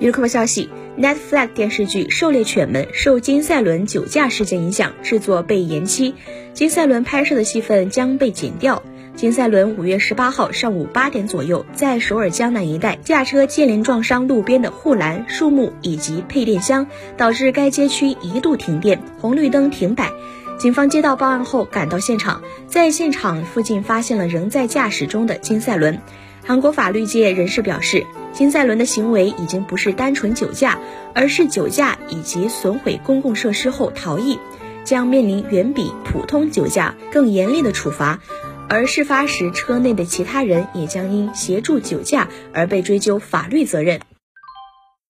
娱乐快报消息，Netflix 电视剧《狩猎犬们》受金赛纶酒驾事件影响，制作被延期，金赛纶拍摄的戏份将被剪掉。金赛纶五月十八号上午八点左右，在首尔江南一带驾车接连撞伤路边的护栏、树木以及配电箱，导致该街区一度停电，红绿灯停摆。警方接到报案后赶到现场，在现场附近发现了仍在驾驶中的金赛纶。韩国法律界人士表示，金赛伦的行为已经不是单纯酒驾，而是酒驾以及损毁公共设施后逃逸，将面临远比普通酒驾更严厉的处罚。而事发时车内的其他人也将因协助酒驾而被追究法律责任。